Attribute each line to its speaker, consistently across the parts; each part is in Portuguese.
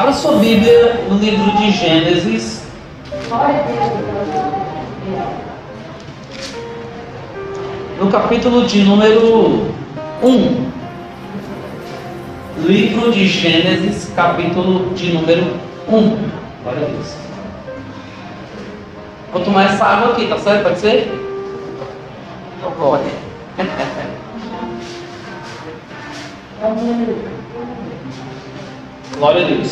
Speaker 1: Abra sua Bíblia no livro de Gênesis. No capítulo de número 1. Livro de Gênesis, capítulo de número 1. Glória a Deus. Vou tomar essa água aqui, tá certo? Pode ser? Então, glória. Glória a Deus.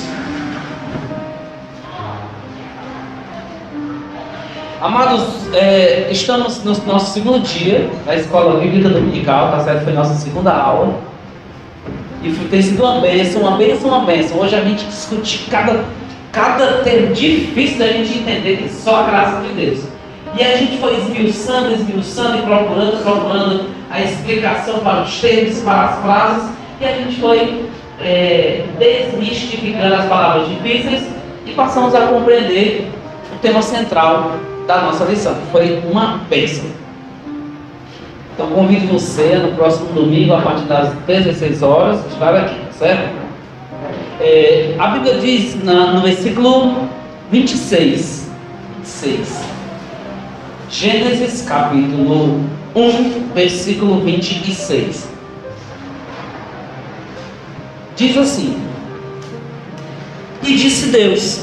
Speaker 1: Amados, é, estamos no nosso segundo dia da escola bíblica dominical, tá certo? Foi nossa segunda aula. E tem sido uma bênção, uma bênção, uma bênção. Hoje a gente discute cada, cada termo difícil da gente entender que só a graça de Deus. E a gente foi esmiuçando, esmiuçando e procurando, procurando a explicação para os termos, para as frases. E a gente foi é, desmistificando as palavras difíceis e passamos a compreender o tema central da nossa lição, que foi uma bênção. Então convido você no próximo domingo, a partir das 16 horas, estiver aqui, certo? É, a Bíblia diz na, no versículo 26, 26, Gênesis capítulo 1, versículo 26. Diz assim: E disse Deus: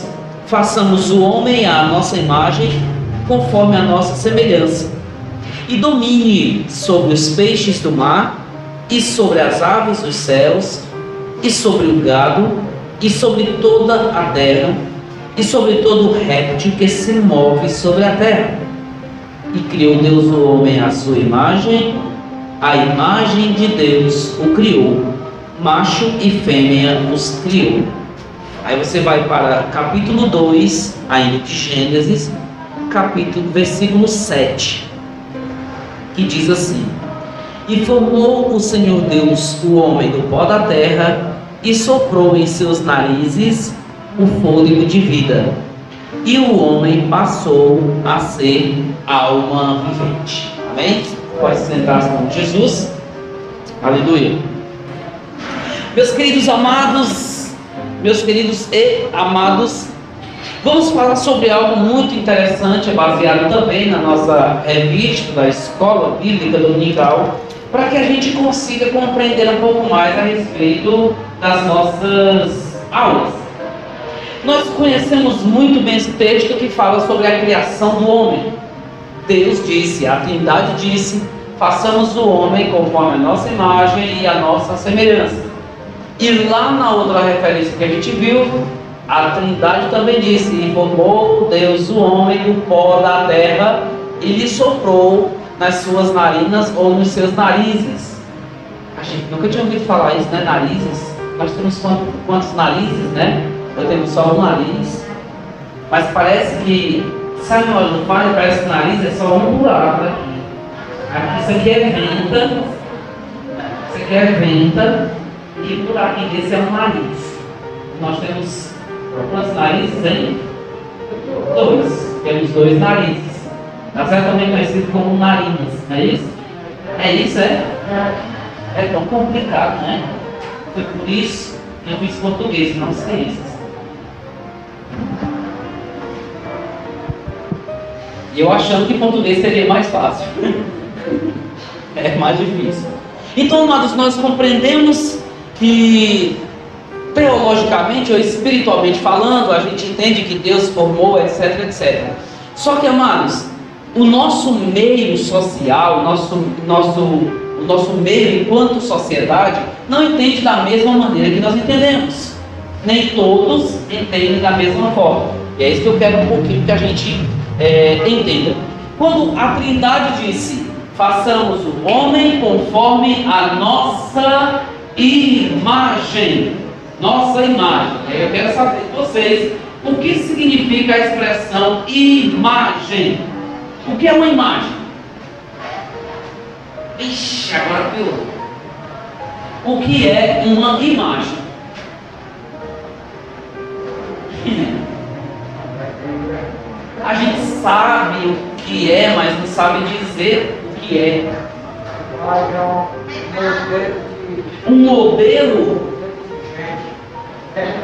Speaker 1: Façamos o homem à nossa imagem, conforme a nossa semelhança, e domine sobre os peixes do mar, e sobre as aves dos céus, e sobre o gado, e sobre toda a terra, e sobre todo réptil que se move sobre a terra. E criou Deus o homem à sua imagem, a imagem de Deus o criou macho e fêmea os criou. Aí você vai para capítulo 2, ainda de Gênesis, capítulo, versículo 7, que diz assim: E formou o Senhor Deus o homem do pó da terra, e soprou em seus narizes o fôlego de vida. E o homem passou a ser alma vivente. Amém? Pode sentar-se com Jesus. Aleluia. Meus queridos amados, meus queridos e amados, vamos falar sobre algo muito interessante, baseado também na nossa revista da Escola Bíblica Dominical, para que a gente consiga compreender um pouco mais a respeito das nossas aulas. Nós conhecemos muito bem esse texto que fala sobre a criação do homem. Deus disse, a Trindade disse: façamos o homem conforme a nossa imagem e a nossa semelhança. E lá na outra referência que a gente viu, a Trindade também disse: E formou Deus o homem do pó da terra e lhe soprou nas suas narinas ou nos seus narizes. A gente nunca tinha ouvido falar isso, né? Narizes. Nós temos quantos, quantos narizes, né? Eu tenho só um nariz. Mas parece que, sabe do pai? Parece que o nariz é só um aqui. aqui. Isso aqui é venta. Isso aqui é venta e por aqui desse é um nariz. Nós temos quantos narizes aí? Dois. Temos dois narizes. Está certo também conhecido como narinas, não é isso? É isso, é? É tão complicado, né? Foi por isso que eu fiz português, não ciências. E eu achando que português seria mais fácil. é mais difícil. Então, nós compreendemos que teologicamente ou espiritualmente falando, a gente entende que Deus formou, etc, etc. Só que, amados, o nosso meio social, o nosso, nosso, o nosso meio enquanto sociedade, não entende da mesma maneira que nós entendemos. Nem todos entendem da mesma forma. E é isso que eu quero um pouquinho que a gente é, entenda. Quando a Trindade disse, façamos o homem conforme a nossa imagem. Nossa imagem. Eu quero saber de vocês o que significa a expressão imagem. O que é uma imagem? Ixi, agora piorou. O que é uma imagem? A gente sabe o que é, mas não sabe dizer o que é um modelo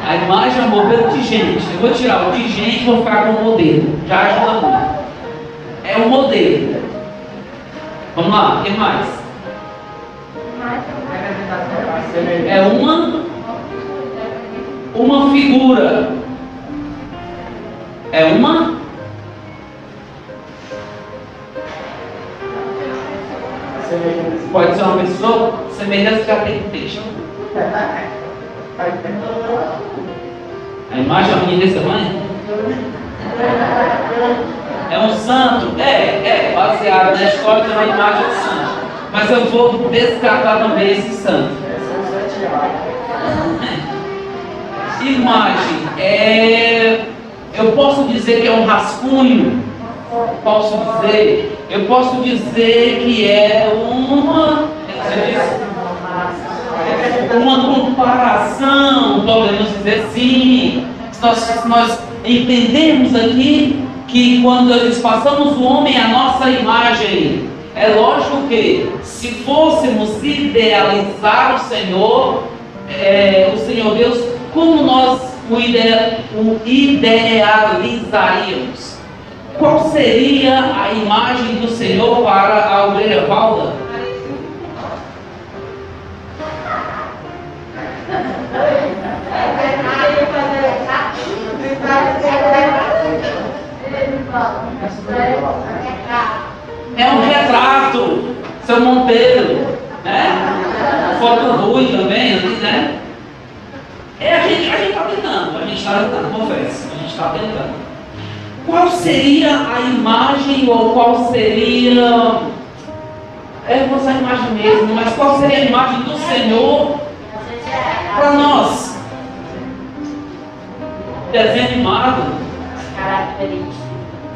Speaker 1: A imagem é um modelo de gente. Eu vou tirar o de gente e vou ficar com o modelo. Já ajuda muito. É um modelo. Vamos lá, o que mais? É uma uma figura. É uma Pode ser uma pessoa, semelhança já tem texto. A imagem é uma menina desse tamanho? É um santo? É, é, baseado na história de uma imagem de santo. Mas eu vou descartar também esse santo. Imagem é. Eu posso dizer que é um rascunho. Posso dizer. Eu posso dizer que é uma. Uma comparação, podemos dizer sim. Nós, nós entendemos aqui que quando nós passamos o homem à nossa imagem, é lógico que se fôssemos idealizar o Senhor, é, o Senhor Deus, como nós o, ide, o idealizaríamos? Qual seria a imagem do Senhor para a ovelha Valda? É um retrato, seu Monteiro, né? Foto ruim também, né? É, a gente a está tentando, a gente está tentando, confesso, a gente está tentando. Qual seria a imagem ou qual seria. É, vou usar a imagem mesmo, mas qual seria a imagem do Senhor para nós? Desenho animado.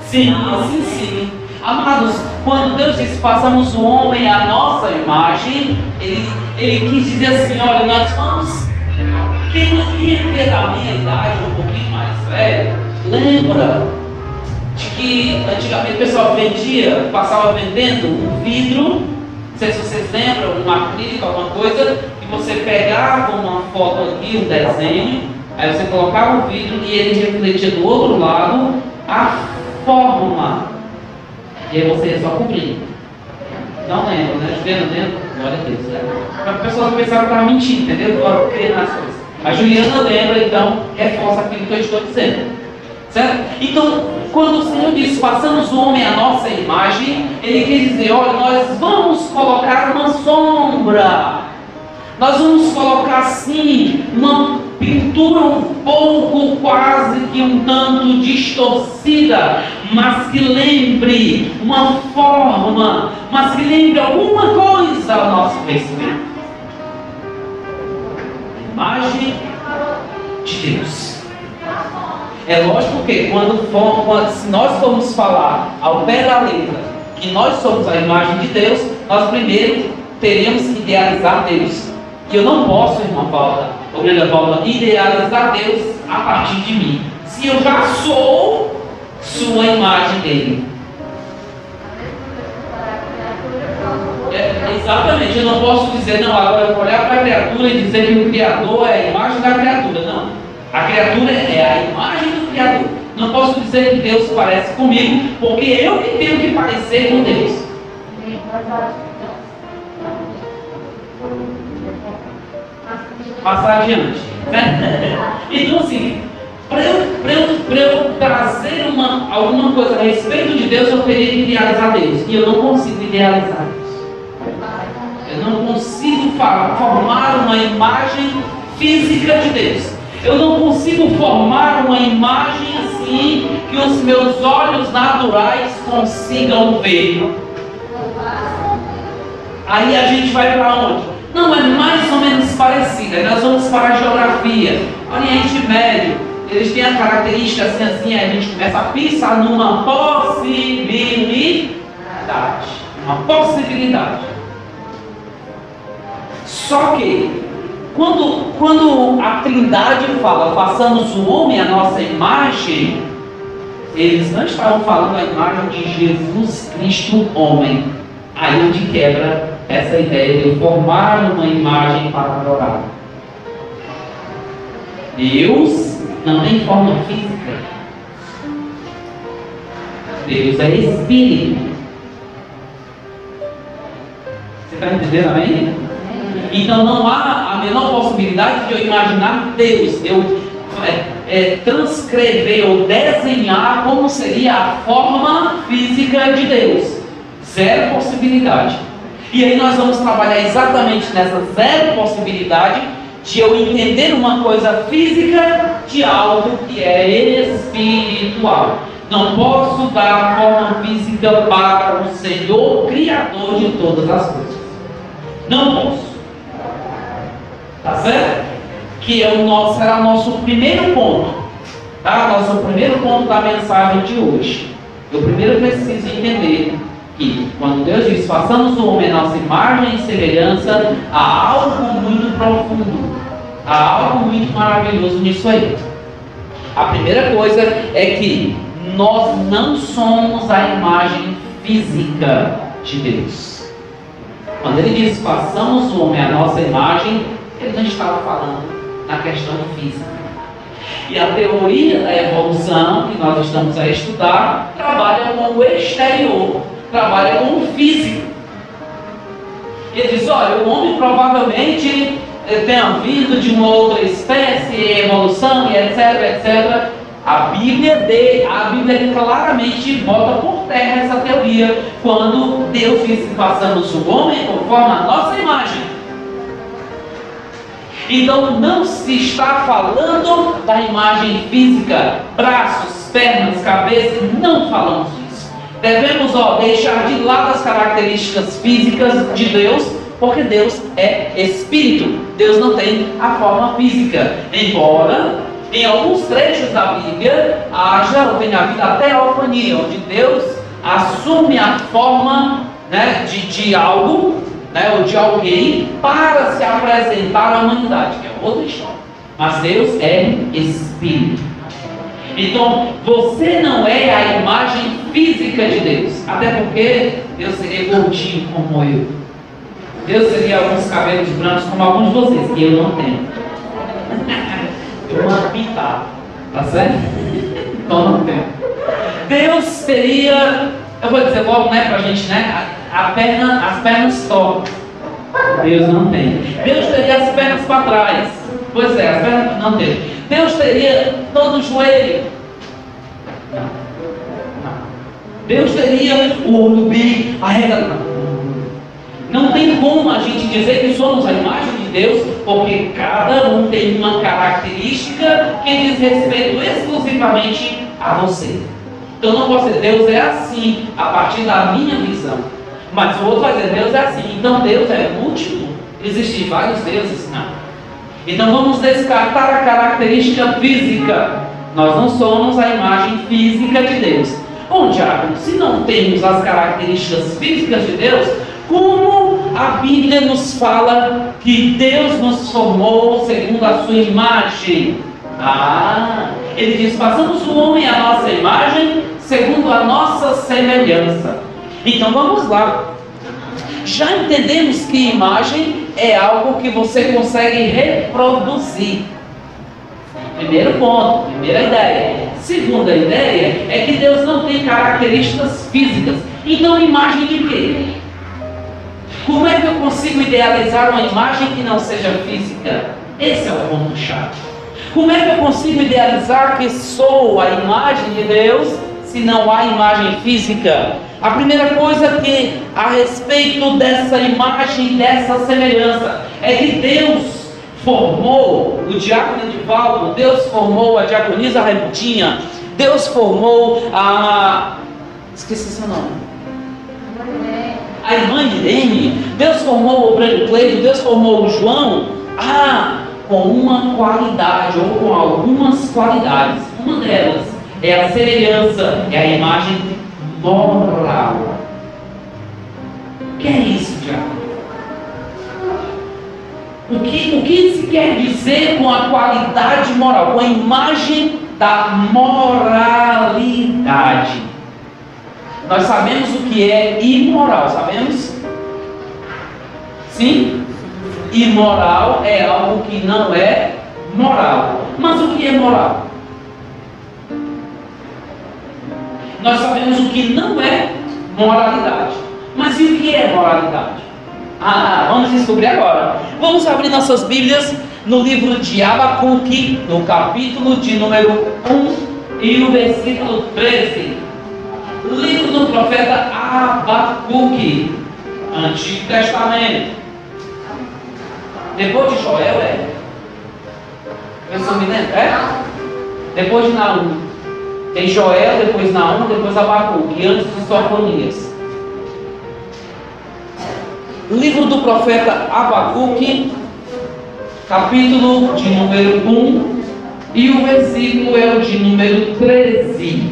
Speaker 1: Sim, sim, sim. Amados, quando Deus disse façamos o homem à nossa imagem, ele, ele quis dizer assim, olha, nós vamos. Quem, quem é da minha idade, um pouquinho mais velho, lembra de que antigamente o pessoal vendia, passava vendendo um vidro, não sei se vocês lembram, um acrílico, alguma coisa, e você pegava uma foto aqui, um desenho, aí você colocava o vidro e ele refletia do outro lado a forma. E aí você ia só cobrir. Não lembro, né? Juliana lembra? Glória a Deus. Né? A pessoa pensava que estava mentindo, entendeu? Agora nas coisas. A Juliana lembra, então reforça aquilo que eu estou dizendo. Certo? Então, quando o Senhor diz, façamos o homem à nossa imagem, Ele quer dizer, olha, nós vamos colocar uma sombra. Nós vamos colocar assim, uma pintura um pouco, quase que um tanto distorcida, mas que lembre uma forma, mas que lembre alguma coisa ao nosso conhecimento. Imagem de Deus. É lógico que quando, for, se nós formos falar ao pé da letra que nós somos a imagem de Deus, nós primeiro teríamos que idealizar Deus. E eu não posso, irmã Paula, ovelha Paula, idealizar Deus a partir de mim. Se eu já sou sua imagem dele. É, exatamente, eu não posso dizer, não, agora eu vou olhar para a criatura e dizer que o Criador é a imagem da criatura. Não. A criatura é a imagem Criador. Não posso dizer que Deus parece comigo, porque eu que tenho que parecer com Deus. Passar adiante. Né? Então, assim, para eu, eu, eu trazer uma, alguma coisa a respeito de Deus, eu teria que idealizar Deus. E eu não consigo idealizar Deus. Eu não consigo formar uma imagem física de Deus. Eu não consigo formar uma imagem assim que os meus olhos naturais consigam ver. Aí a gente vai para onde? Não, é mais ou menos parecida. Nós vamos para a geografia. Oriente Médio, eles têm a característica assim, assim, a gente começa a pensar numa possibilidade. Uma possibilidade. Só que quando, quando a Trindade fala, façamos o homem a nossa imagem, eles não estavam falando a imagem de Jesus Cristo homem. Aí onde quebra essa ideia de formar uma imagem para adorar. Deus não tem forma física. Deus é espírito. Você está entendendo amém? Então não há a menor possibilidade de eu imaginar Deus, eu é, é, transcrever ou desenhar como seria a forma física de Deus. Zero possibilidade. E aí nós vamos trabalhar exatamente nessa zero possibilidade de eu entender uma coisa física de algo que é espiritual. Não posso dar forma física para o Senhor, Criador de todas as coisas. Não posso. Tá certo? Que é o nosso, será o nosso primeiro ponto. Tá? Nosso primeiro ponto da mensagem de hoje. Eu primeiro preciso entender que quando Deus diz façamos o homem a nossa imagem e semelhança, há algo muito profundo, há algo muito maravilhoso nisso aí. A primeira coisa é que nós não somos a imagem física de Deus. Quando ele diz façamos o homem a nossa imagem, ele não estava falando na questão física. E a teoria da evolução que nós estamos a estudar trabalha com o exterior, trabalha com o físico. Ele diz: olha, o homem provavelmente eh, tenha vindo de uma outra espécie, evolução e etc, etc. A Bíblia, de, a Bíblia claramente bota por terra essa teoria quando Deus diz que façamos o homem conforme a nossa imagem. Então não se está falando da imagem física, braços, pernas, cabeça, não falamos disso. Devemos ó, deixar de lado as características físicas de Deus, porque Deus é espírito. Deus não tem a forma física. Embora em alguns trechos da Bíblia haja ou tenha havido até a teofania, onde Deus assume a forma né, de, de algo né, ou de alguém para se apresentar à humanidade, que é outra história. Mas Deus é espírito. Então, você não é a imagem física de Deus. Até porque Deus seria gordinho como eu. Deus teria alguns cabelos brancos como alguns de vocês, que eu não tenho. Eu uma pintada, tá certo? Então não tenho. Deus teria, eu vou dizer logo, né, pra gente, né? Perna, as pernas tortas. Deus não tem. Deus teria as pernas para trás. Pois é, as pernas não tem. Deus teria todo o joelho. Não. Deus teria o olho bem arregatado. Não tem como a gente dizer que somos a imagem de Deus, porque cada um tem uma característica que diz respeito exclusivamente a você. Então não posso dizer, Deus é assim, a partir da minha visão. Mas o outro vai dizer, Deus é assim. Então Deus é múltiplo. Existem vários deuses? Não. Então vamos descartar a característica física. Nós não somos a imagem física de Deus. Bom, Diácono, se não temos as características físicas de Deus, como a Bíblia nos fala que Deus nos formou segundo a sua imagem? Ah, ele diz: façamos o homem a nossa imagem, segundo a nossa semelhança. Então vamos lá. Já entendemos que imagem é algo que você consegue reproduzir. Primeiro ponto, primeira ideia. Segunda ideia é que Deus não tem características físicas. Então, imagem de quê? Como é que eu consigo idealizar uma imagem que não seja física? Esse é o ponto-chave. Como é que eu consigo idealizar que sou a imagem de Deus se não há imagem física? A primeira coisa que a respeito dessa imagem, dessa semelhança, é que Deus formou o diácono Edivaldo, Deus formou a diaconisa Raimutinha, Deus formou a. Esqueci seu nome. A irmã Irene, Deus formou o Breno Cleide, Deus formou o João. Ah, com uma qualidade, ou com algumas qualidades. Uma delas é a semelhança, é a imagem moral. O que é isso, Tiago? O que, o que se quer dizer com a qualidade moral, com a imagem da moralidade? Nós sabemos o que é imoral, sabemos? Sim? Imoral é algo que não é moral. Mas o que é moral? Nós sabemos o que não é moralidade. Mas e o que é moralidade? Ah, vamos descobrir agora. Vamos abrir nossas Bíblias no livro de Abacuque, no capítulo de número 1 e no versículo 13. Livro do profeta Abacuque, Antigo Testamento. Depois de Joel, é? Resumindo, é? Depois de Naum. Tem Joel, depois Naum, depois Abacuque, antes de Sofonias. Livro do profeta Abacuque, capítulo de número 1, e o versículo é o de número 13.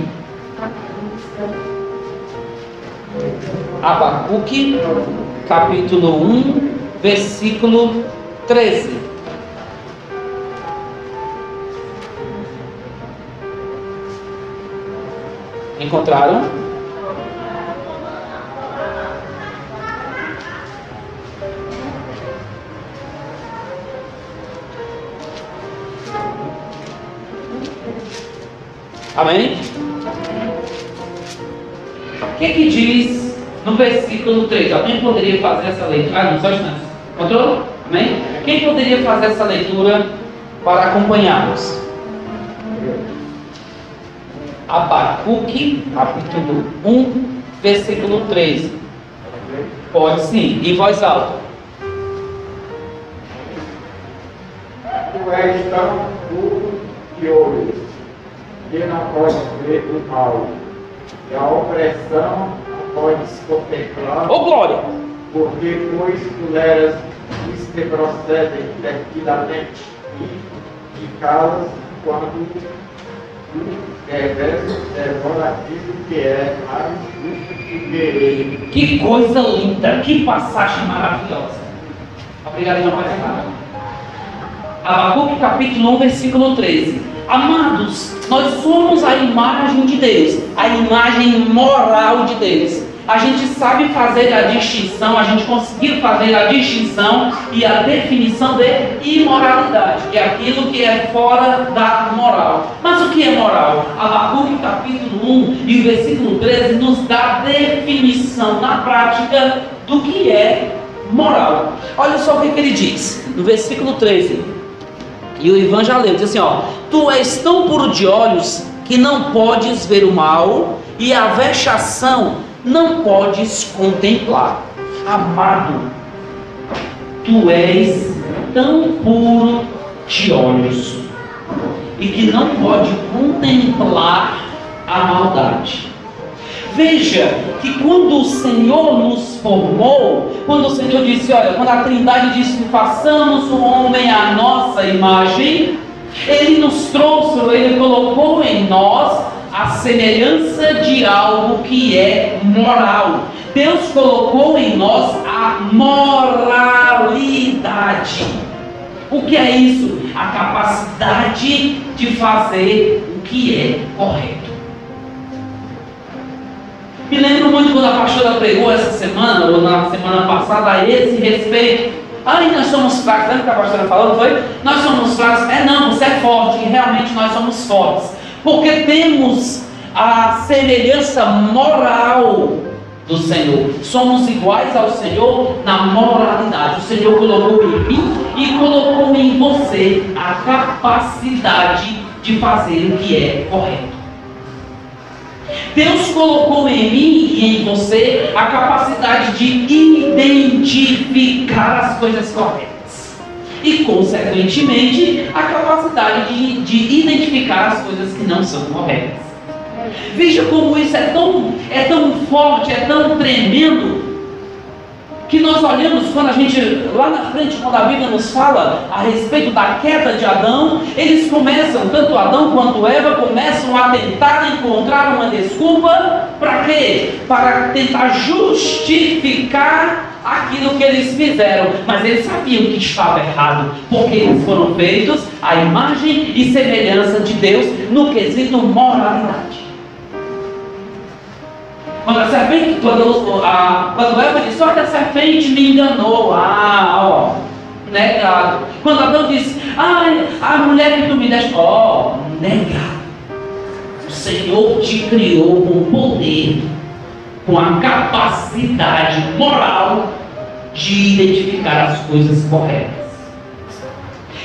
Speaker 1: Abacuque, capítulo 1, versículo 13. Encontraram? Amém? O que, que diz no versículo 3? Alguém poderia fazer essa leitura? Ah, não, só instante. Encontrou? Amém? Quem poderia fazer essa leitura para acompanharmos? Abacuque, capítulo 1, versículo 13. Pode sim, em voz alta.
Speaker 2: Tu és tão puro que ouves, que não podes ver o mal, e a opressão podes contemplar.
Speaker 1: Ô oh, glória!
Speaker 2: Porque pois toleras os que procedem perfidamente e te calas quando que
Speaker 1: coisa linda, que passagem maravilhosa. Obrigado, irmão Pai Abacuque capítulo 1, versículo 13. Amados, nós somos a imagem de Deus, a imagem moral de Deus a gente sabe fazer a distinção, a gente conseguiu fazer a distinção e a definição de imoralidade, que é aquilo que é fora da moral. Mas o que é moral? Abacuque capítulo 1 e versículo 13 nos dá definição na prática do que é moral. Olha só o que, que ele diz no versículo 13. E o Ivan já leu, diz assim: ó, Tu és tão puro de olhos que não podes ver o mal, e a vexação não podes contemplar. Amado, tu és tão puro de olhos e que não pode contemplar a maldade. Veja que quando o Senhor nos formou, quando o Senhor disse, olha, quando a Trindade disse que façamos o homem à nossa imagem, Ele nos trouxe, Ele colocou em nós a semelhança de algo que é moral. Deus colocou em nós a moralidade. O que é isso? A capacidade de fazer o que é correto. Me lembro muito quando a pastora pregou essa semana, ou na semana passada, a esse respeito. Ai, nós somos fracos. Lembra que a pastora falou? Foi? Nós somos fracos. É não, você é forte. E realmente nós somos fortes porque temos a semelhança moral do Senhor. Somos iguais ao Senhor na moralidade. O Senhor colocou em mim e colocou em você a capacidade de fazer o que é correto. Deus colocou em mim e em você a capacidade de identificar as coisas corretas e, consequentemente, a capacidade de, de identificar as coisas que não são corretas. Veja como isso é tão, é tão forte, é tão tremendo, que nós olhamos quando a gente, lá na frente, quando a Bíblia nos fala a respeito da queda de Adão, eles começam, tanto Adão quanto Eva, começam a tentar encontrar uma desculpa para quê? Para tentar justificar aquilo que eles fizeram, mas eles sabiam que estava errado, porque eles foram feitos à imagem e semelhança de Deus no quesito moralidade. Quando a serpente, quando, a, quando Eva disse, olha, a serpente me enganou, ah, ó, negado. Quando Adão disse, ai, A mulher que tu me deste, ó, oh, nega. O Senhor te criou com poder, com a capacidade moral de identificar as coisas corretas.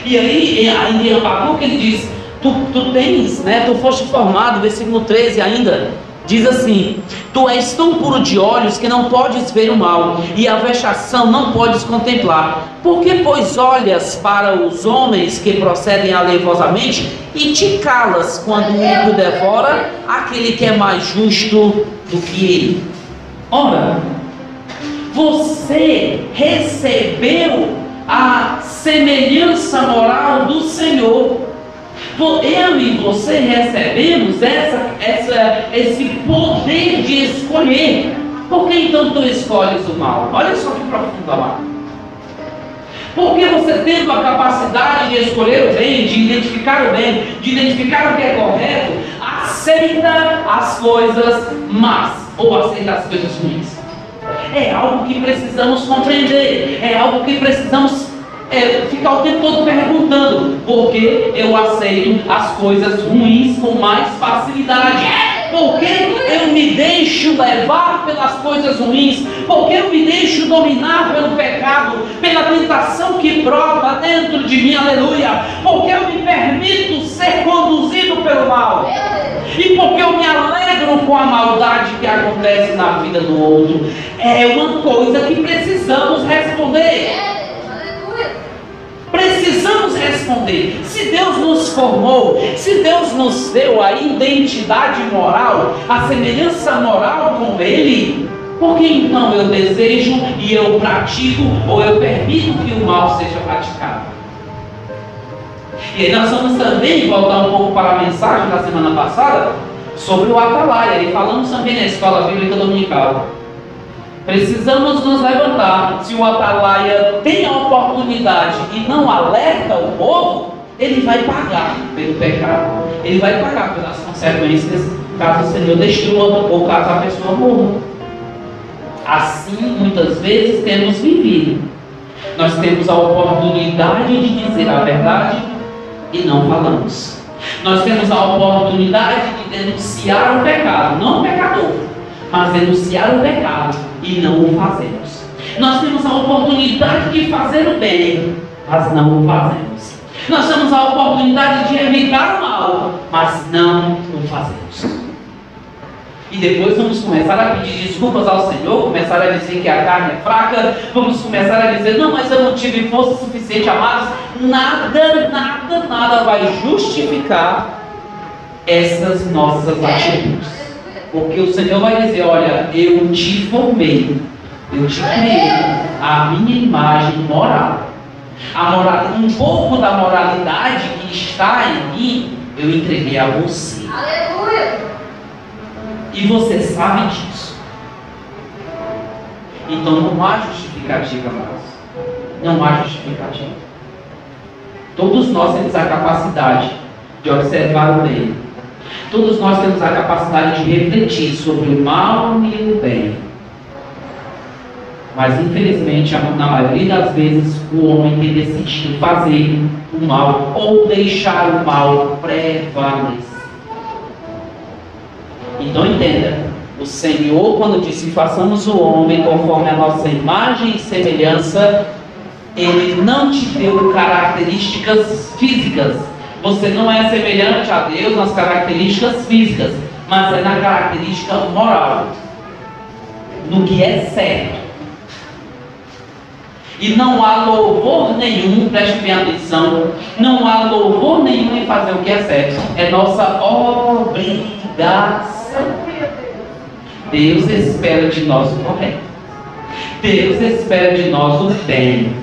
Speaker 1: E aí, em Abacuque, ele diz: tu, tu tens, né, tu foste formado, versículo 13 ainda, diz assim: Tu és tão puro de olhos que não podes ver o mal, e a vexação não podes contemplar. Por que, pois, olhas para os homens que procedem alevosamente e te calas quando o ímpio devora aquele que é mais justo do que ele? Ora, você recebeu a semelhança moral do Senhor. Eu e você recebemos essa, essa, esse poder de escolher. Por que então tu escolhes o mal? Olha só que profundo lá. Porque você tendo a capacidade de escolher o bem, de identificar o bem, de identificar o que é correto, aceita as coisas más ou aceita as coisas ruins. É algo que precisamos compreender, é algo que precisamos é, ficar o tempo todo perguntando, porque eu aceito as coisas ruins com mais facilidade. Porque eu me deixo levar pelas coisas ruins, porque eu me deixo dominar pelo pecado, pela tentação que brota dentro de mim, aleluia. Porque eu me permito ser conduzido pelo mal, e porque eu me alegro com a maldade que acontece na vida do outro. É uma coisa que precisamos responder. Precisamos responder. Se Deus nos formou, se Deus nos deu a identidade moral, a semelhança moral com Ele, por que então eu desejo e eu pratico ou eu permito que o mal seja praticado? E aí nós vamos também voltar um pouco para a mensagem da semana passada sobre o Atalaia, e falamos também na escola bíblica dominical. Precisamos nos levantar. Se o atalaia tem a oportunidade e não alerta o povo, ele vai pagar pelo pecado. Ele vai pagar pelas consequências caso o Senhor destrua ou caso a pessoa morra. Assim, muitas vezes, temos vivido. Nós temos a oportunidade de dizer a verdade e não falamos. Nós temos a oportunidade de denunciar o pecado, não o pecador, mas denunciar o pecado e não o fazemos. Nós temos a oportunidade de fazer o bem, mas não o fazemos. Nós temos a oportunidade de evitar o mal, mas não o fazemos. E depois vamos começar a pedir desculpas ao Senhor, começar a dizer que a carne é fraca, vamos começar a dizer, não, mas eu não tive força suficiente, amados. Nada, nada, nada vai justificar essas nossas atitudes. Porque o Senhor vai dizer: Olha, eu te formei, eu te criei a minha imagem moral. A moral, um pouco da moralidade que está em mim, eu entreguei a você. Aleluia! E você sabe disso. Então não há justificativa mais. Não há justificativa. Todos nós temos a capacidade de observar o bem Todos nós temos a capacidade de refletir sobre o mal e o bem. Mas infelizmente, na maioria das vezes, o homem tem decidido fazer o mal ou deixar o mal prevalecer. Então entenda, o Senhor, quando disse façamos o homem conforme a nossa imagem e semelhança, ele não te deu características físicas, você não é semelhante a Deus nas características físicas, mas é na característica moral, no que é certo. E não há louvor nenhum, preste bem atenção, não há louvor nenhum em fazer o que é certo. É nossa obrigação. Deus espera de nós o correto. Deus espera de nós o bem.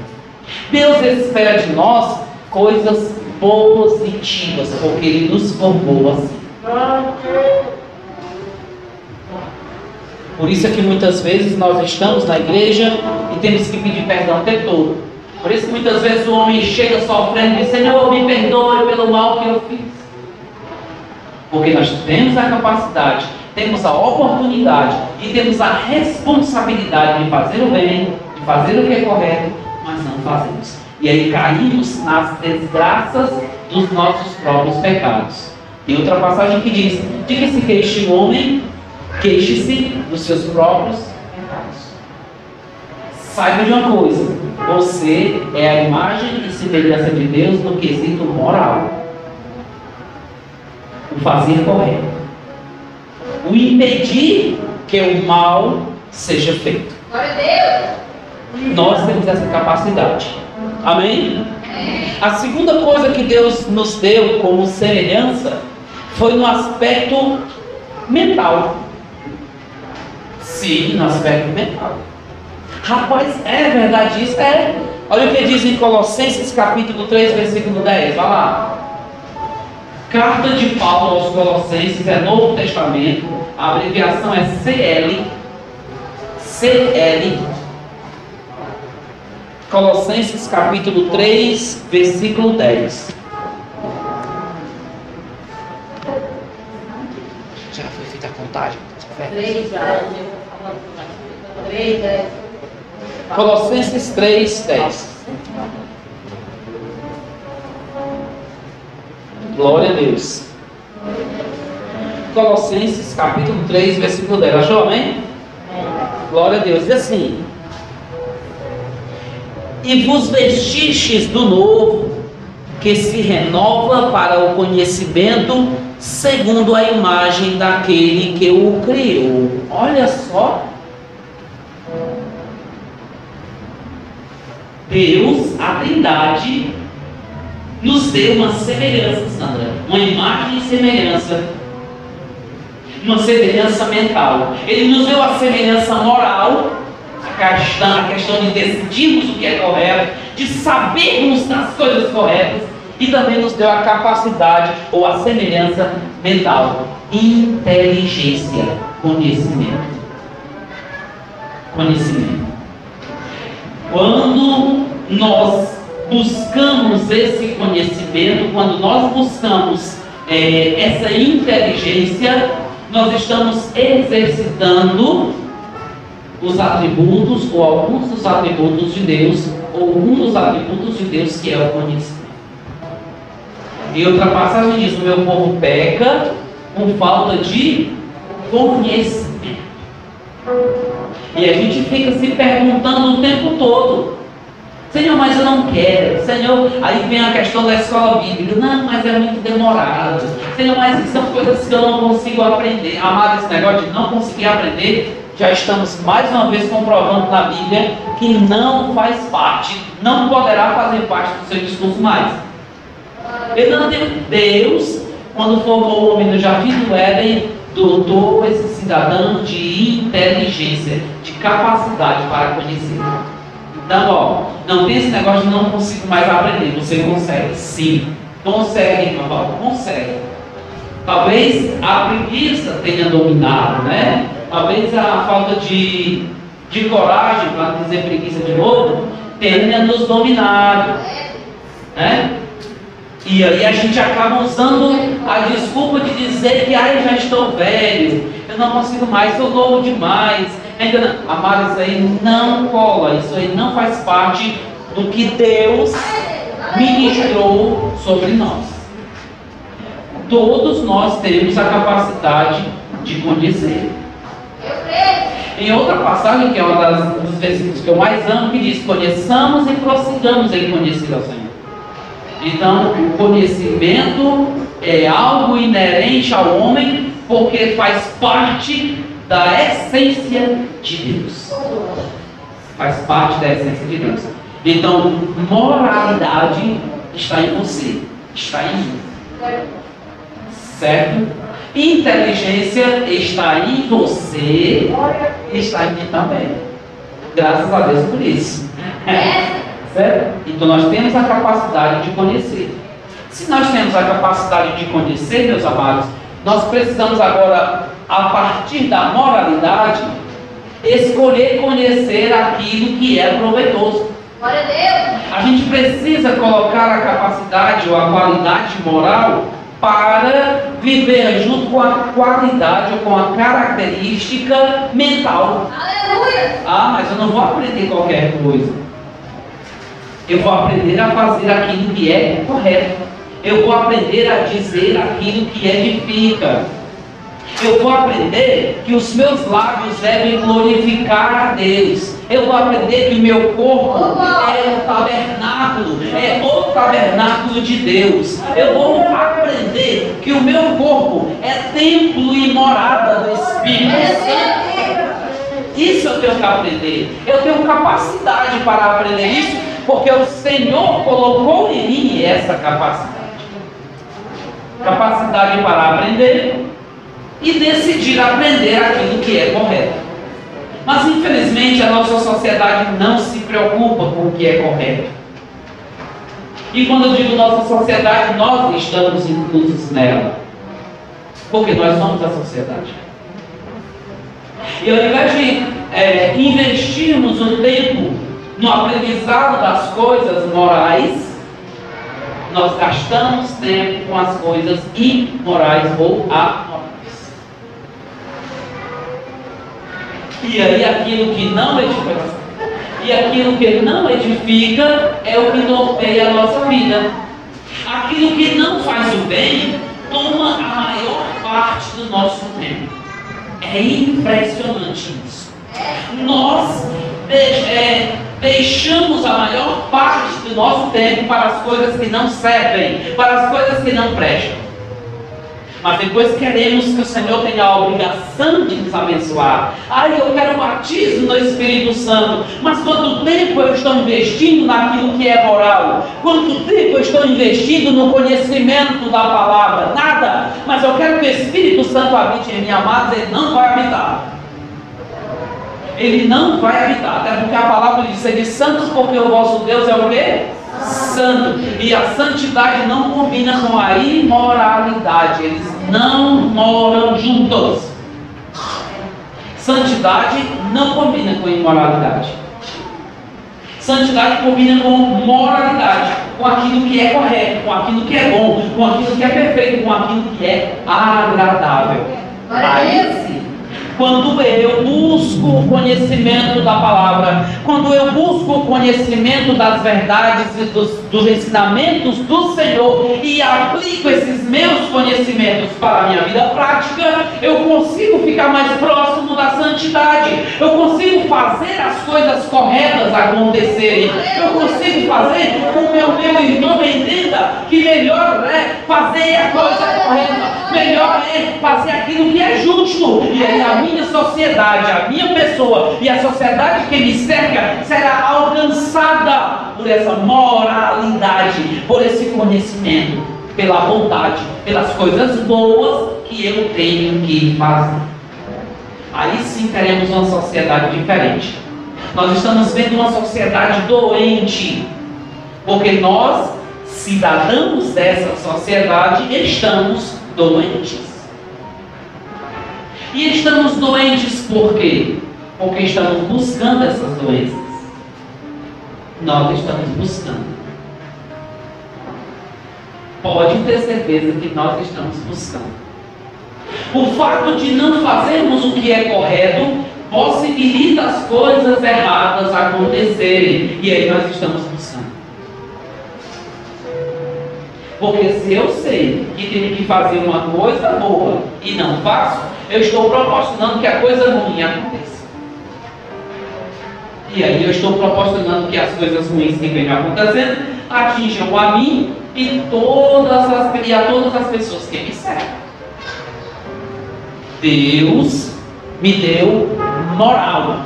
Speaker 1: Deus espera de nós coisas positivas, porque Ele nos formou assim. Por isso é que muitas vezes nós estamos na igreja e temos que pedir perdão tempo todo. Por isso que muitas vezes o homem chega sofrendo e diz, Senhor, me perdoe pelo mal que eu fiz. Porque nós temos a capacidade, temos a oportunidade e temos a responsabilidade de fazer o bem, de fazer o que é correto, mas não fazemos. E aí caímos nas desgraças dos nossos próprios pecados. E outra passagem que diz: de que se queixe o homem, queixe-se dos seus próprios pecados. Saiba de uma coisa: você é a imagem e semelhança de Deus no quesito moral. O fazer correto. O impedir que o mal seja feito. Nós temos essa capacidade. Amém? A segunda coisa que Deus nos deu como semelhança foi no aspecto mental. Sim, no aspecto mental. Rapaz, é verdade isso? É. Olha o que diz em Colossenses capítulo 3, versículo 10. Vai lá. Carta de Paulo aos Colossenses é Novo Testamento. A abreviação é CL. CL. Colossenses capítulo 3, versículo 10. Já foi feita a contagem? 3, 10. Colossenses 3, 10. Glória a Deus. Colossenses capítulo 3, versículo 10. Achou, amém? Glória a Deus. Diz assim: E vos vestistes do novo, que se renova para o conhecimento, segundo a imagem daquele que o criou. Olha só. Deus, a Trindade, nos deu uma semelhança, Sandra, uma imagem e semelhança, uma semelhança mental. Ele nos deu a semelhança moral, questão, a questão de decidirmos o que é correto, de sabermos das coisas corretas, e também nos deu a capacidade ou a semelhança mental, inteligência, conhecimento. Conhecimento. Quando nós buscamos esse conhecimento, quando nós buscamos é, essa inteligência, nós estamos exercitando os atributos, ou alguns dos atributos de Deus, ou um dos atributos de Deus que é o conhecimento. E outra passagem diz: o meu povo peca com falta de conhecimento. E a gente fica se perguntando o tempo todo: Senhor, mas eu não quero. Senhor, aí vem a questão da escola bíblica. Não, mas é muito demorado. Senhor, mas são coisas que eu não consigo aprender. Amado, esse negócio de não conseguir aprender, já estamos mais uma vez comprovando na Bíblia que não faz parte, não poderá fazer parte do seu discurso mais. Tem Deus, quando formou o homem no jardim do Éden, dotou esse cidadão de inteligência, de capacidade para conhecer. Então, ó, não tem esse negócio de não consigo mais aprender. Você consegue, sim. Consegue, irmão, consegue. Talvez a preguiça tenha dominado, né? Talvez a falta de, de coragem, para dizer preguiça de novo, tenha nos dominado. Né? E aí a gente acaba usando a desculpa de dizer que ah, já estou velho, eu não consigo mais, sou novo demais, Ainda. Amado, isso aí não cola, isso aí não faz parte do que Deus ministrou sobre nós. Todos nós temos a capacidade de conhecer. Em outra passagem, que é das, dos versículos que eu mais amo, que diz: Conheçamos e prossigamos em conhecer ao Senhor. Então, o conhecimento é algo inerente ao homem, porque faz parte da essência de Deus. Faz parte da essência de Deus. Então, moralidade está em você, está em mim. Certo? Inteligência está em você, está em mim também. Graças a Deus por isso. certo? Então nós temos a capacidade de conhecer. Se nós temos a capacidade de conhecer, meus amados, nós precisamos agora a partir da moralidade, escolher conhecer aquilo que é proveitoso. Glória a Deus. A gente precisa colocar a capacidade ou a qualidade moral para viver junto com a qualidade ou com a característica mental. Aleluia! Ah, mas eu não vou aprender qualquer coisa. Eu vou aprender a fazer aquilo que é correto. Eu vou aprender a dizer aquilo que edifica. Eu vou aprender que os meus lábios devem glorificar a Deus. Eu vou aprender que o meu corpo é o tabernáculo, é o tabernáculo de Deus. Eu vou aprender que o meu corpo é templo e morada do Espírito Santo. Isso eu tenho que aprender. Eu tenho capacidade para aprender isso, porque o Senhor colocou em mim essa capacidade. Capacidade para aprender e decidir aprender aquilo que é correto. Mas infelizmente a nossa sociedade não se preocupa com o que é correto. E quando eu digo nossa sociedade, nós estamos inclusos nela. Porque nós somos a sociedade. E ao invés de é, investirmos um tempo no aprendizado das coisas morais, nós gastamos tempo com as coisas imorais ou amorais. E aquilo que não edifica, e aquilo que não edifica é o que norteia a nossa vida. Aquilo que não faz o bem toma a maior parte do nosso tempo. É impressionante isso. Nós é, deixamos a maior parte do nosso tempo para as coisas que não servem, para as coisas que não prestam mas depois queremos que o Senhor tenha a obrigação de nos abençoar. Ai, eu quero batismo no Espírito Santo, mas quanto tempo eu estou investindo naquilo que é moral? Quanto tempo eu estou investindo no conhecimento da palavra? Nada, mas eu quero que o Espírito Santo habite em mim, amados, ele não vai habitar. Ele não vai habitar, até porque a palavra diz: de santos, porque o vosso Deus é o quê? Santo. E a santidade não combina com a imoralidade. Eles não moram juntos. Santidade não combina com imoralidade. Santidade combina com moralidade, com aquilo que é correto, com aquilo que é bom, com aquilo que é perfeito, com aquilo que é agradável. Aí quando eu busco o conhecimento da palavra, quando eu busco o conhecimento das verdades e dos, dos ensinamentos do Senhor e aplico esses meus conhecimentos para a minha vida prática, eu consigo ficar mais próximo da santidade, eu consigo fazer as coisas corretas acontecerem, eu consigo fazer com que o meu irmão entenda que melhor é fazer a coisa correta, melhor é fazer aquilo que é justo, e a minha sociedade, a minha pessoa e a sociedade que me cerca será alcançada por essa moralidade, por esse conhecimento, pela vontade, pelas coisas boas que eu tenho que fazer. Aí sim teremos uma sociedade diferente. Nós estamos vendo uma sociedade doente, porque nós, cidadãos dessa sociedade, estamos doentes. E estamos doentes por quê? Porque estamos buscando essas doenças. Nós estamos buscando. Pode ter certeza que nós estamos buscando. O fato de não fazermos o que é correto possibilita as coisas erradas acontecerem. E aí nós estamos buscando. Porque se eu sei que tenho que fazer uma coisa boa e não faço, eu estou proporcionando que a coisa ruim aconteça. E aí eu estou proporcionando que as coisas ruins que vêm acontecendo atinjam a mim e, todas as, e a todas as pessoas que me servem. Deus me deu moral.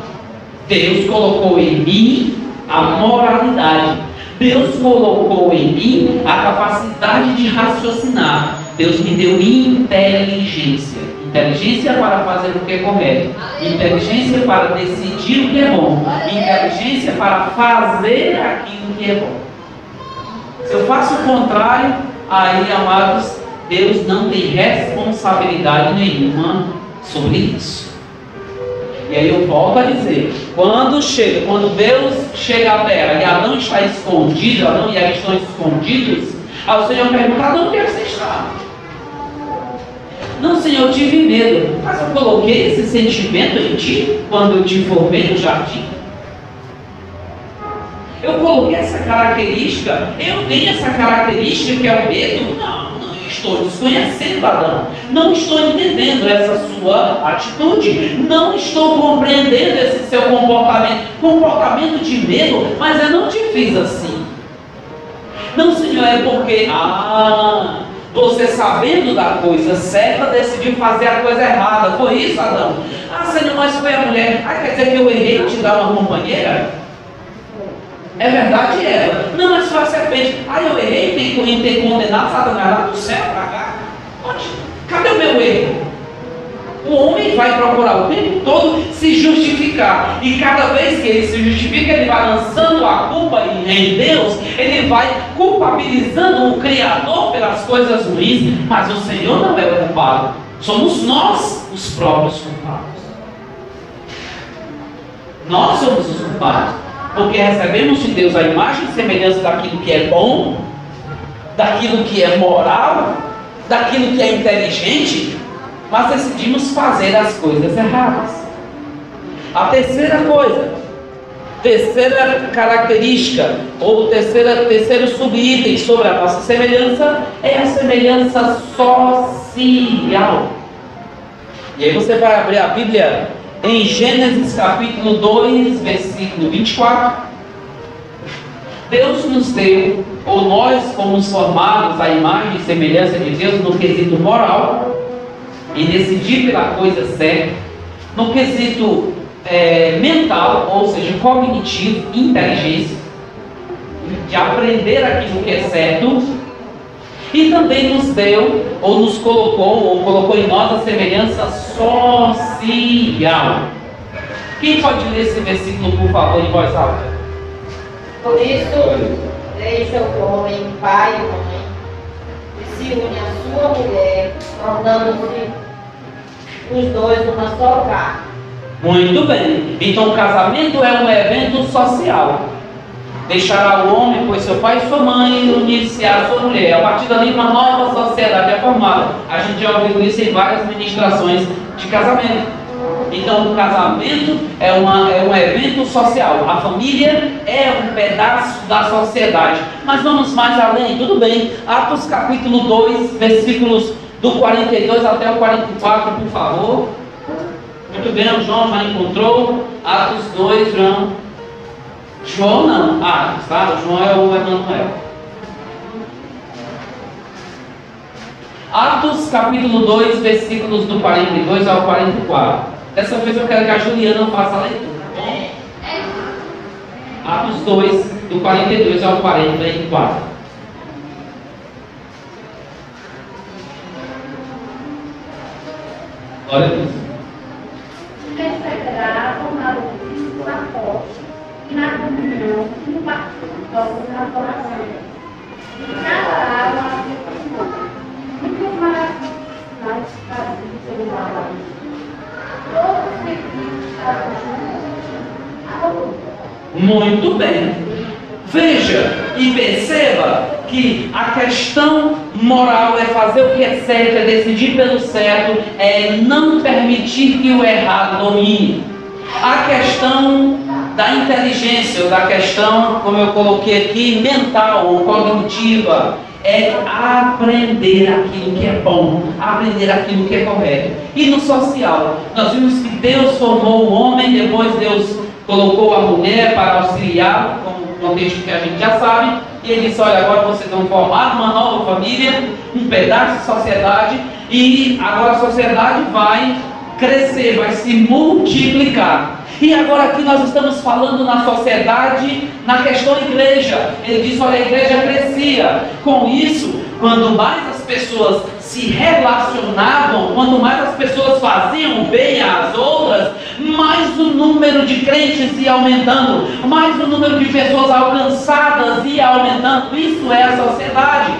Speaker 1: Deus colocou em mim a moralidade. Deus colocou em mim a capacidade de raciocinar. Deus me deu inteligência. Inteligência para fazer o que é correto. Inteligência para decidir o que é bom. Inteligência para fazer aquilo que é bom. Se eu faço o contrário, aí, amados, Deus não tem responsabilidade nenhuma sobre isso. E aí eu volto a dizer, quando chega, quando Deus chega à terra e Adão está escondido, Adão e Eva estão escondidos, aí o Senhor pergunta, Adão, onde é que você está? Não, Senhor, eu tive medo. Mas eu coloquei esse sentimento em ti quando eu te formei no jardim. Eu coloquei essa característica, eu tenho essa característica que é o medo? Não estou desconhecendo Adão, não estou entendendo essa sua atitude, não estou compreendendo esse seu comportamento, comportamento de medo, mas eu não te fiz assim. Não, Senhor, é porque, ah, você sabendo da coisa certa, decidiu fazer a coisa errada. Foi isso, Adão? Ah, Senhor, mas foi a mulher. Ah, quer dizer que eu errei te dar uma companheira? É verdade ela. É. Não, mas foi a serpente. Ah, eu errei em ter condenado Satanás lá do céu para cá. Onde? Cadê o meu erro? O homem vai procurar o tempo todo se justificar. E cada vez que ele se justifica, ele vai lançando a culpa em Deus, ele vai culpabilizando o Criador pelas coisas ruins, mas o Senhor não é o culpado. Somos nós os próprios culpados. Nós somos os culpados. Porque recebemos de Deus a imagem e semelhança daquilo que é bom, daquilo que é moral, daquilo que é inteligente, mas decidimos fazer as coisas erradas. A terceira coisa, terceira característica, ou terceira, terceiro subitem sobre a nossa semelhança, é a semelhança social. E aí você vai abrir a Bíblia em Gênesis capítulo 2, versículo 24. Deus nos deu, ou nós fomos formados à imagem e semelhança de Deus no quesito moral, e decidir pela coisa certa, no quesito é, mental, ou seja, cognitivo, inteligência, de aprender aquilo que é certo, e também nos deu, ou nos colocou, ou colocou em nós a semelhança social. Quem pode ler esse versículo, por favor, em voz alta?
Speaker 3: Por isso, deixa o homem, pai e mãe, e se une à sua mulher, tornando-se os dois uma só carne.
Speaker 1: Muito bem. Então o casamento é um evento social. Deixará o homem, pois seu pai e sua mãe, e unir-se à sua mulher. A partir dali, uma nova sociedade é formada. A gente já ouviu isso em várias ministrações de casamento. Então, o casamento é, uma, é um evento social. A família é um pedaço da sociedade. Mas vamos mais além, tudo bem. Atos capítulo 2, versículos do 42 até o 44, por favor. Muito bem, o João já encontrou. Atos 2, João. João não, Atos, tá? O João é o Emanuel. Atos capítulo 2, versículos do 42 ao 44. Dessa vez eu quero que a Juliana faça a leitura, tá bom? Atos 2, do 42 ao 44. Olha isso. Muito bem. Veja e perceba que a questão moral é fazer o que é certo, é decidir pelo certo, é não permitir que o errado domine. A questão da inteligência, ou da questão, como eu coloquei aqui, mental ou cognitiva, é aprender aquilo que é bom, aprender aquilo que é correto. E no social, nós vimos que Deus formou o homem, depois Deus colocou a mulher para auxiliar, como o contexto que a gente já sabe, e ele disse: Olha, agora vocês vão formar uma nova família, um pedaço de sociedade, e agora a sociedade vai crescer, vai se multiplicar. E agora aqui nós estamos falando na sociedade, na questão igreja. Ele diz: olha, a igreja crescia. Com isso, quando mais as pessoas se relacionavam, quando mais as pessoas faziam bem às outras, mais o número de crentes ia aumentando, mais o número de pessoas alcançadas ia aumentando. Isso é a sociedade.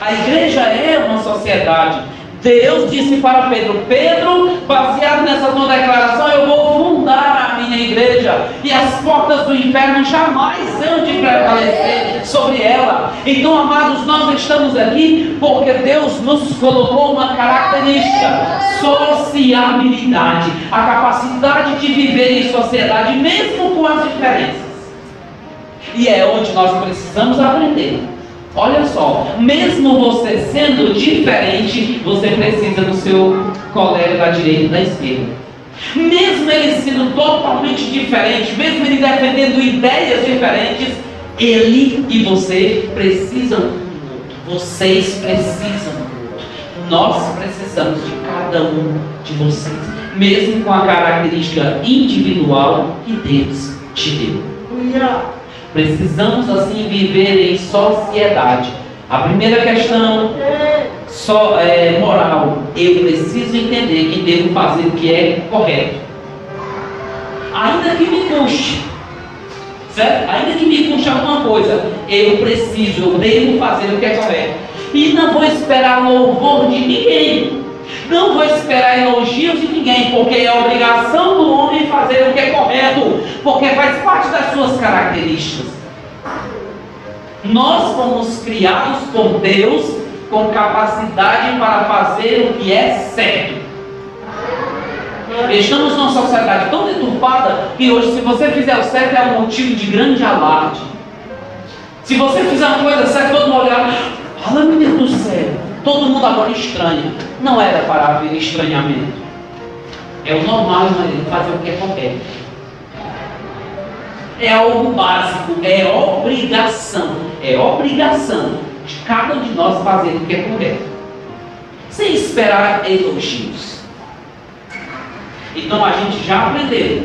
Speaker 1: A igreja é uma sociedade. Deus disse para Pedro: Pedro, baseado nessa tua declaração, eu vou fundar a minha igreja e as portas do inferno jamais hão de prevalecer sobre ela. Então, amados, nós estamos aqui porque Deus nos colocou uma característica: sociabilidade, a capacidade de viver em sociedade, mesmo com as diferenças. E é onde nós precisamos aprender. Olha só, mesmo você sendo diferente, você precisa do seu colega da direita e da esquerda. Mesmo ele sendo totalmente diferente, mesmo ele defendendo ideias diferentes, ele e você precisam Vocês precisam Nós precisamos de cada um de vocês, mesmo com a característica individual que Deus te deu. Precisamos assim viver em sociedade. A primeira questão só é moral. Eu preciso entender que devo fazer o que é correto. Ainda que me custe. Certo? Ainda que me custe alguma coisa, eu preciso, eu devo fazer o que é correto. E não vou esperar louvor de ninguém. Não vou esperar elogios de ninguém, porque é obrigação do homem fazer o que é correto, porque faz parte das suas características. Nós fomos criados por Deus com capacidade para fazer o que é certo. Estamos numa sociedade tão deturpada que hoje, se você fizer o certo, é um motivo de grande alarde. Se você fizer uma coisa certa, todo mundo olhar, fala, Deus do céu, todo mundo agora estranha. Não era para haver estranhamento. É o normal, fazer o que é correto. É algo básico, é obrigação. É obrigação de cada um de nós fazer o que é correto. Sem esperar elogios. Então a gente já aprendeu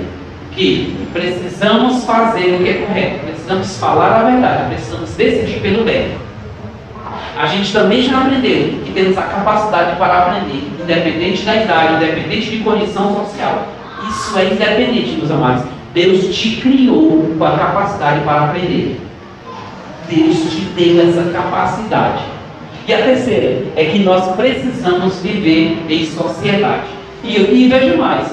Speaker 1: que precisamos fazer o que é correto, precisamos falar a verdade, precisamos decidir pelo bem. A gente também já aprendeu que temos a capacidade para aprender, independente da idade, independente de condição social. Isso é independente, meus amados. Deus te criou com a capacidade para aprender. Deus te deu essa capacidade. E a terceira é que nós precisamos viver em sociedade. E, e veja mais,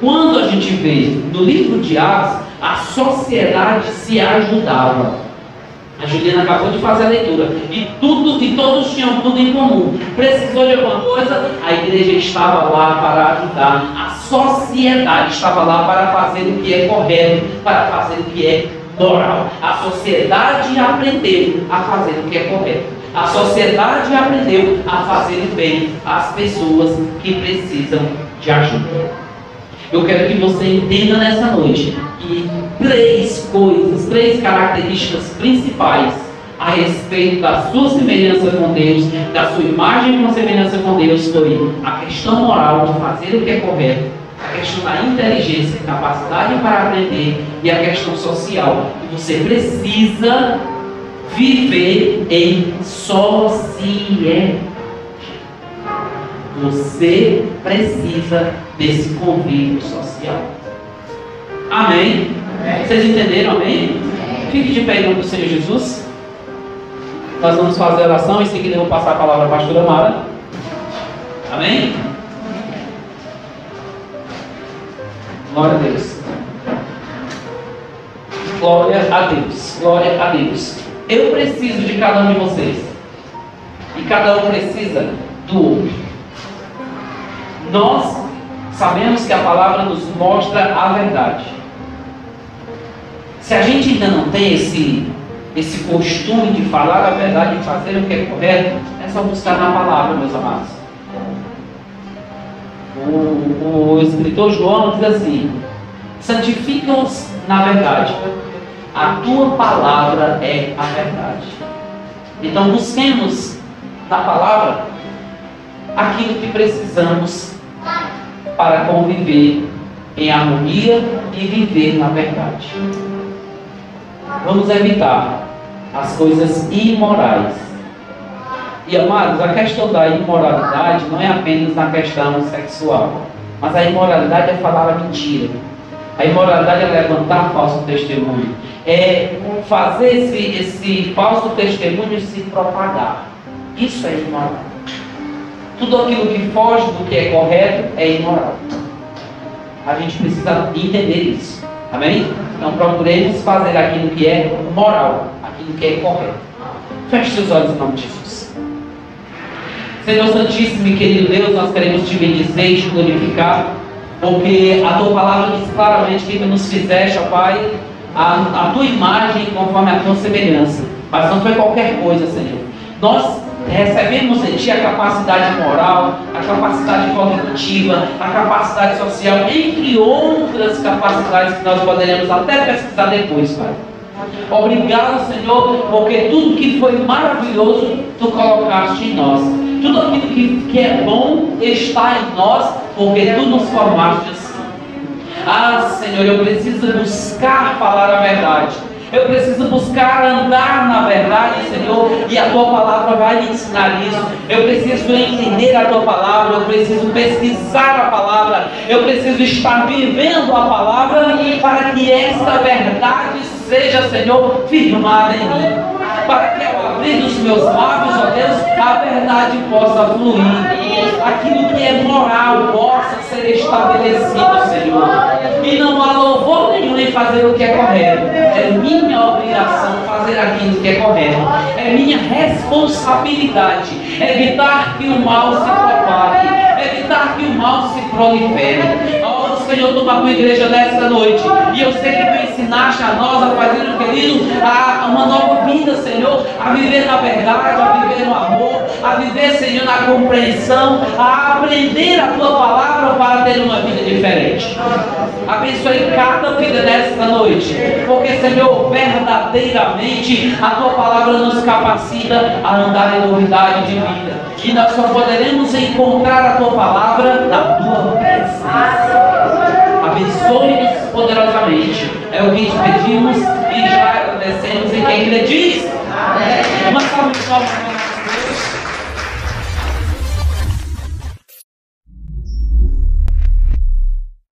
Speaker 1: quando a gente vê no livro de Atos, a sociedade se ajudava. A Juliana acabou de fazer a leitura. E tudo, e todos tinham tudo em comum. Precisou de alguma coisa, a igreja estava lá para ajudar. A sociedade estava lá para fazer o que é correto, para fazer o que é moral. A sociedade aprendeu a fazer o que é correto. A sociedade aprendeu a fazer o bem às pessoas que precisam de ajuda. Eu quero que você entenda nessa noite que três coisas, três características principais a respeito da sua semelhança com Deus, da sua imagem com semelhança com Deus, foi a questão moral de fazer o que é correto, a questão da inteligência, capacidade para aprender e a questão social. Você precisa viver em sociedade. Você precisa desse convívio social. Amém? Vocês entenderam? Amém? Fique de pé em nome do Senhor Jesus. Nós vamos fazer a oração. Em seguida, eu vou passar a palavra à pastora Mara. Amém? Glória a Deus. Glória a Deus. Glória a Deus. Eu preciso de cada um de vocês. E cada um precisa do outro. Nós sabemos que a palavra nos mostra a verdade. Se a gente ainda não tem esse, esse costume de falar a verdade e fazer o que é correto, é só buscar na palavra, meus amados. O, o escritor João diz assim: santifica-os na verdade. A tua palavra é a verdade. Então busquemos na palavra aquilo que precisamos para conviver em harmonia e viver na verdade. Vamos evitar as coisas imorais. E amados, a questão da imoralidade não é apenas na questão sexual, mas a imoralidade é falar a mentira. A imoralidade é levantar falso testemunho. É fazer esse, esse falso testemunho se propagar. Isso é imoral. Tudo aquilo que foge do que é correto é imoral. A gente precisa entender isso. Amém? Então procuremos fazer aquilo que é moral, aquilo que é correto. Feche seus olhos em nome de Jesus. Senhor Santíssimo e querido Deus, nós queremos te bendizer e te glorificar, porque a tua palavra diz claramente que nos fizeste, ó Pai, a, a tua imagem conforme a tua semelhança. Mas não foi qualquer coisa, Senhor. Nós recebemos em Ti a capacidade moral, a capacidade cognitiva, a capacidade social, entre outras capacidades que nós poderemos até pesquisar depois, Pai. Obrigado, Senhor, porque tudo que foi maravilhoso, Tu colocaste em nós. Tudo aquilo que, que é bom está em nós, porque Tu nos formaste assim. Ah, Senhor, eu preciso buscar falar a verdade. Eu preciso buscar andar na verdade, Senhor, e a tua palavra vai me ensinar isso. Eu preciso entender a tua palavra, eu preciso pesquisar a palavra, eu preciso estar vivendo a palavra para que essa verdade seja, Senhor, firmada em mim. Para que ao abrir dos meus lábios, ó Deus, a verdade possa fluir. Aquilo que é moral possa ser estabelecido, Senhor. E não há louvor nenhum em fazer o que é correto. É minha obrigação fazer aquilo que é correto. É minha responsabilidade evitar que o mal se propague, evitar que o mal se prolifere. Senhor, toma a igreja nesta noite. E eu sei que tu ensinaste a nós, a fazer o querido, a uma nova vida, Senhor, a viver na verdade, a viver no amor, a viver, Senhor, na compreensão, a aprender a tua palavra para ter uma vida diferente. Abençoe cada vida nesta noite, porque, Senhor, verdadeiramente a tua palavra nos capacita a andar em novidade de vida. E nós só poderemos encontrar a tua palavra na tua presença abençoe-nos poderosamente. É o que te pedimos e já agradecemos em quem crê diz. Uma salva de palmas.